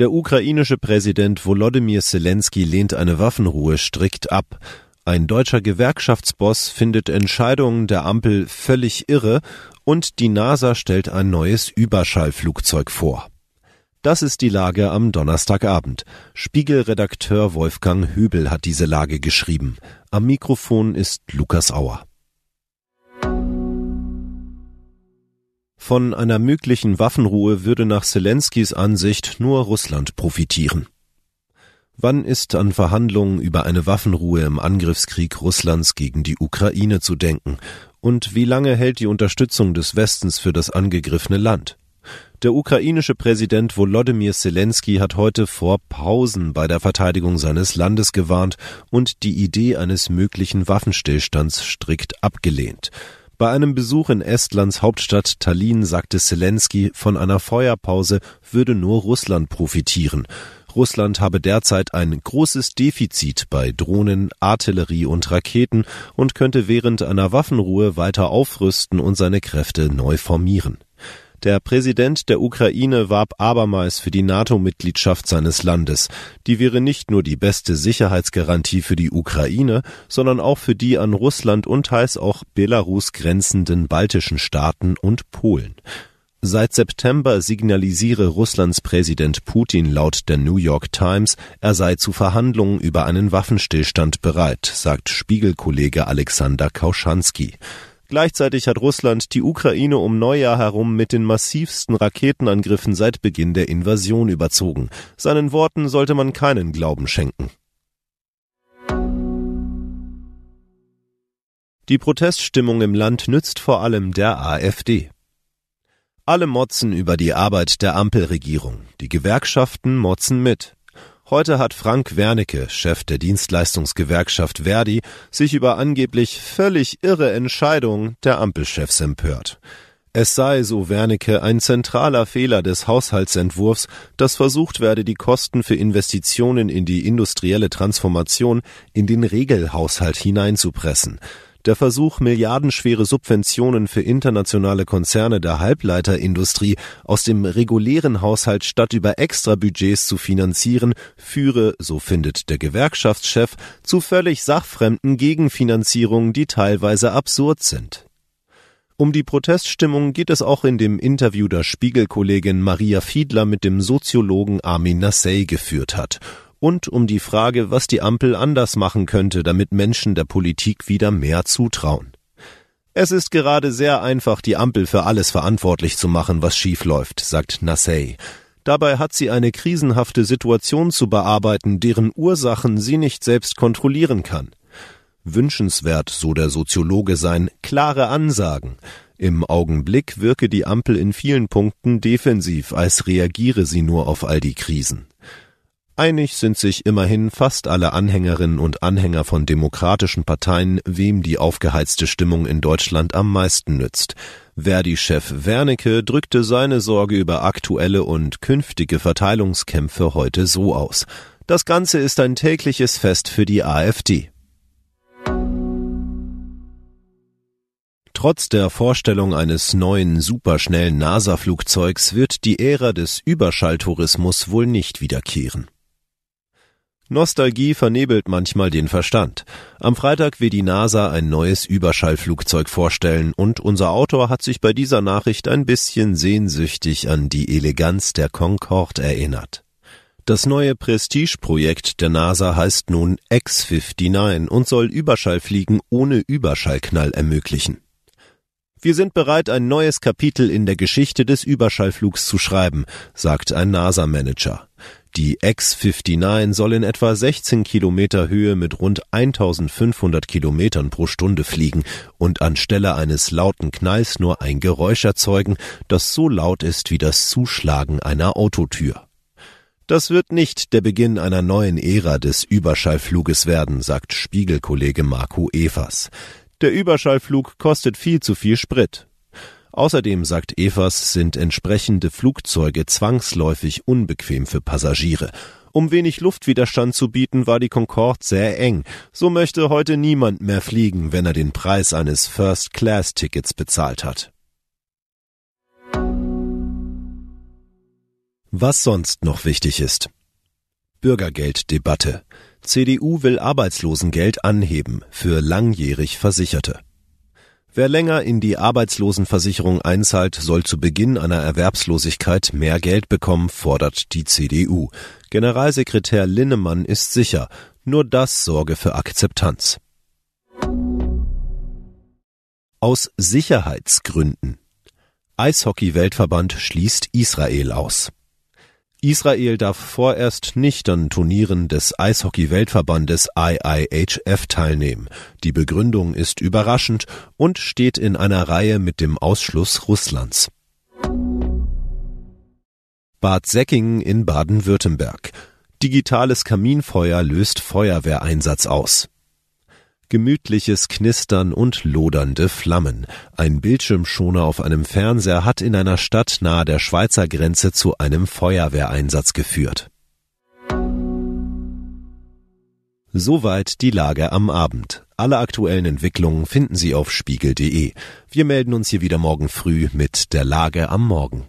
Der ukrainische Präsident Volodymyr Zelensky lehnt eine Waffenruhe strikt ab. Ein deutscher Gewerkschaftsboss findet Entscheidungen der Ampel völlig irre und die NASA stellt ein neues Überschallflugzeug vor. Das ist die Lage am Donnerstagabend. Spiegelredakteur Wolfgang Hübel hat diese Lage geschrieben. Am Mikrofon ist Lukas Auer. Von einer möglichen Waffenruhe würde nach Zelenskys Ansicht nur Russland profitieren. Wann ist an Verhandlungen über eine Waffenruhe im Angriffskrieg Russlands gegen die Ukraine zu denken? Und wie lange hält die Unterstützung des Westens für das angegriffene Land? Der ukrainische Präsident Volodymyr Zelensky hat heute vor Pausen bei der Verteidigung seines Landes gewarnt und die Idee eines möglichen Waffenstillstands strikt abgelehnt. Bei einem Besuch in Estlands Hauptstadt Tallinn sagte Zelensky, von einer Feuerpause würde nur Russland profitieren. Russland habe derzeit ein großes Defizit bei Drohnen, Artillerie und Raketen und könnte während einer Waffenruhe weiter aufrüsten und seine Kräfte neu formieren. Der Präsident der Ukraine warb abermals für die NATO-Mitgliedschaft seines Landes. Die wäre nicht nur die beste Sicherheitsgarantie für die Ukraine, sondern auch für die an Russland und teils auch Belarus grenzenden baltischen Staaten und Polen. Seit September signalisiere Russlands Präsident Putin laut der New York Times, er sei zu Verhandlungen über einen Waffenstillstand bereit, sagt Spiegelkollege Alexander Kauschanski. Gleichzeitig hat Russland die Ukraine um Neujahr herum mit den massivsten Raketenangriffen seit Beginn der Invasion überzogen. Seinen Worten sollte man keinen Glauben schenken. Die Proteststimmung im Land nützt vor allem der AfD. Alle motzen über die Arbeit der Ampelregierung. Die Gewerkschaften motzen mit. Heute hat Frank Wernicke, Chef der Dienstleistungsgewerkschaft Verdi, sich über angeblich völlig irre Entscheidungen der Ampelchefs empört. Es sei, so Wernicke, ein zentraler Fehler des Haushaltsentwurfs, dass versucht werde, die Kosten für Investitionen in die industrielle Transformation in den Regelhaushalt hineinzupressen. Der Versuch, milliardenschwere Subventionen für internationale Konzerne der Halbleiterindustrie aus dem regulären Haushalt statt über Extrabudgets zu finanzieren, führe, so findet der Gewerkschaftschef, zu völlig sachfremden Gegenfinanzierungen, die teilweise absurd sind. Um die Proteststimmung geht es auch in dem Interview der Spiegelkollegin Maria Fiedler mit dem Soziologen Armin Nassey geführt hat und um die Frage, was die Ampel anders machen könnte, damit Menschen der Politik wieder mehr zutrauen. Es ist gerade sehr einfach, die Ampel für alles verantwortlich zu machen, was schief läuft, sagt Nassey. Dabei hat sie eine krisenhafte Situation zu bearbeiten, deren Ursachen sie nicht selbst kontrollieren kann. Wünschenswert, so der Soziologe sein, klare Ansagen. Im Augenblick wirke die Ampel in vielen Punkten defensiv, als reagiere sie nur auf all die Krisen. Einig sind sich immerhin fast alle Anhängerinnen und Anhänger von demokratischen Parteien, wem die aufgeheizte Stimmung in Deutschland am meisten nützt. Verdi-Chef Wernicke drückte seine Sorge über aktuelle und künftige Verteilungskämpfe heute so aus. Das Ganze ist ein tägliches Fest für die AfD. Trotz der Vorstellung eines neuen superschnellen NASA-Flugzeugs wird die Ära des Überschalltourismus wohl nicht wiederkehren. Nostalgie vernebelt manchmal den Verstand. Am Freitag will die NASA ein neues Überschallflugzeug vorstellen und unser Autor hat sich bei dieser Nachricht ein bisschen sehnsüchtig an die Eleganz der Concorde erinnert. Das neue Prestigeprojekt der NASA heißt nun X-59 und soll Überschallfliegen ohne Überschallknall ermöglichen. Wir sind bereit, ein neues Kapitel in der Geschichte des Überschallflugs zu schreiben, sagt ein NASA-Manager. Die X-59 soll in etwa 16 Kilometer Höhe mit rund 1500 Kilometern pro Stunde fliegen und anstelle eines lauten Knalls nur ein Geräusch erzeugen, das so laut ist wie das Zuschlagen einer Autotür. Das wird nicht der Beginn einer neuen Ära des Überschallfluges werden, sagt Spiegelkollege Marco Evers. Der Überschallflug kostet viel zu viel Sprit. Außerdem, sagt Evers, sind entsprechende Flugzeuge zwangsläufig unbequem für Passagiere. Um wenig Luftwiderstand zu bieten, war die Concorde sehr eng. So möchte heute niemand mehr fliegen, wenn er den Preis eines First-Class-Tickets bezahlt hat. Was sonst noch wichtig ist. Bürgergelddebatte. CDU will Arbeitslosengeld anheben für langjährig Versicherte. Wer länger in die Arbeitslosenversicherung einzahlt, soll zu Beginn einer Erwerbslosigkeit mehr Geld bekommen, fordert die CDU. Generalsekretär Linnemann ist sicher, nur das sorge für Akzeptanz. Aus Sicherheitsgründen. Eishockey-Weltverband schließt Israel aus. Israel darf vorerst nicht an Turnieren des Eishockey-Weltverbandes IIHF teilnehmen. Die Begründung ist überraschend und steht in einer Reihe mit dem Ausschluss Russlands. Bad Säckingen in Baden-Württemberg. Digitales Kaminfeuer löst Feuerwehreinsatz aus. Gemütliches Knistern und lodernde Flammen. Ein Bildschirmschoner auf einem Fernseher hat in einer Stadt nahe der Schweizer Grenze zu einem Feuerwehreinsatz geführt. Soweit die Lage am Abend. Alle aktuellen Entwicklungen finden Sie auf spiegel.de. Wir melden uns hier wieder morgen früh mit der Lage am Morgen.